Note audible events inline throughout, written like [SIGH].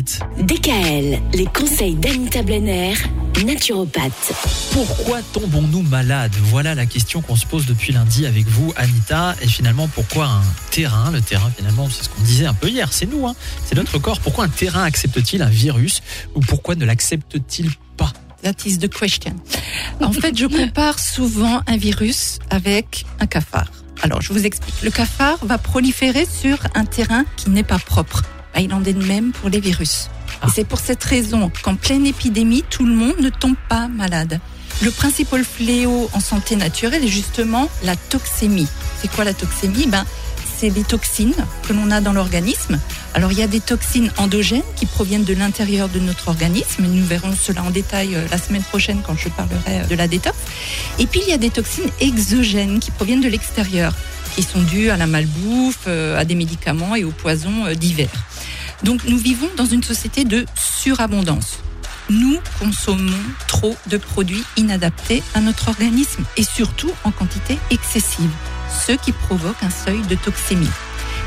DKL, les conseils d'Anita Blenner, naturopathe. Pourquoi tombons-nous malades? Voilà la question qu'on se pose depuis lundi avec vous, Anita. Et finalement, pourquoi un terrain? Le terrain, finalement, c'est ce qu'on disait un peu hier, c'est nous, hein. c'est notre corps. Pourquoi un terrain accepte-t-il un virus? Ou pourquoi ne l'accepte-t-il pas? That is the question. En fait, je compare souvent un virus avec un cafard. Alors, je vous explique. Le cafard va proliférer sur un terrain qui n'est pas propre. Bah, il en est de même pour les virus. Ah. Et c'est pour cette raison qu'en pleine épidémie, tout le monde ne tombe pas malade. Le principal fléau en santé naturelle est justement la toxémie. C'est quoi la toxémie? Ben, C'est les toxines que l'on a dans l'organisme. Alors il y a des toxines endogènes qui proviennent de l'intérieur de notre organisme. Nous verrons cela en détail euh, la semaine prochaine quand je parlerai euh, de la détox. Et puis il y a des toxines exogènes qui proviennent de l'extérieur, qui sont dues à la malbouffe, euh, à des médicaments et aux poisons euh, divers. Donc nous vivons dans une société de surabondance. Nous consommons trop de produits inadaptés à notre organisme et surtout en quantité excessive, ce qui provoque un seuil de toxémie.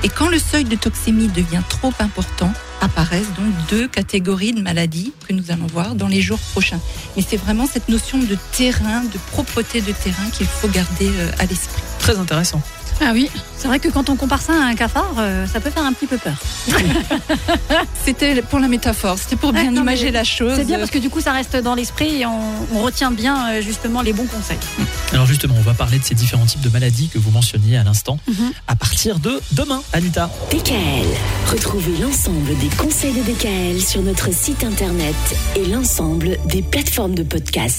Et quand le seuil de toxémie devient trop important, apparaissent donc deux catégories de maladies que nous allons voir dans les jours prochains. Mais c'est vraiment cette notion de terrain, de propreté de terrain qu'il faut garder euh, à l'esprit. Très intéressant. Ah oui, c'est vrai que quand on compare ça à un cafard, euh, ça peut faire un petit peu peur. [LAUGHS] C'était pour la métaphore, c'était pour bien non, imager la chose. C'est bien parce que du coup ça reste dans l'esprit et on, on retient bien euh, justement les bons conseils. Alors justement, on va parler de ces différents types de maladies que vous mentionniez à l'instant Mhm. à partir de demain, Anita. DKL. Retrouvez l'ensemble des conseils de DKL sur notre site internet et l'ensemble des plateformes de podcast.